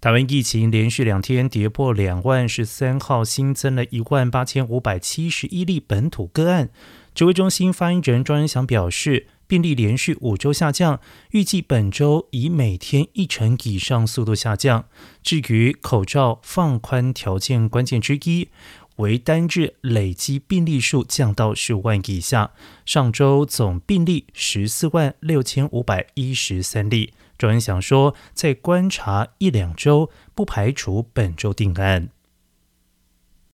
台湾疫情连续两天跌破两万，十三号新增了一万八千五百七十一例本土个案。指挥中心发言人庄仁祥表示，病例连续五周下降，预计本周以每天一成以上速度下降。至于口罩放宽条件关键之一，为单日累计病例数降到十五万以下。上周总病例十四万六千五百一十三例。周文祥说，在观察一两周，不排除本周定案。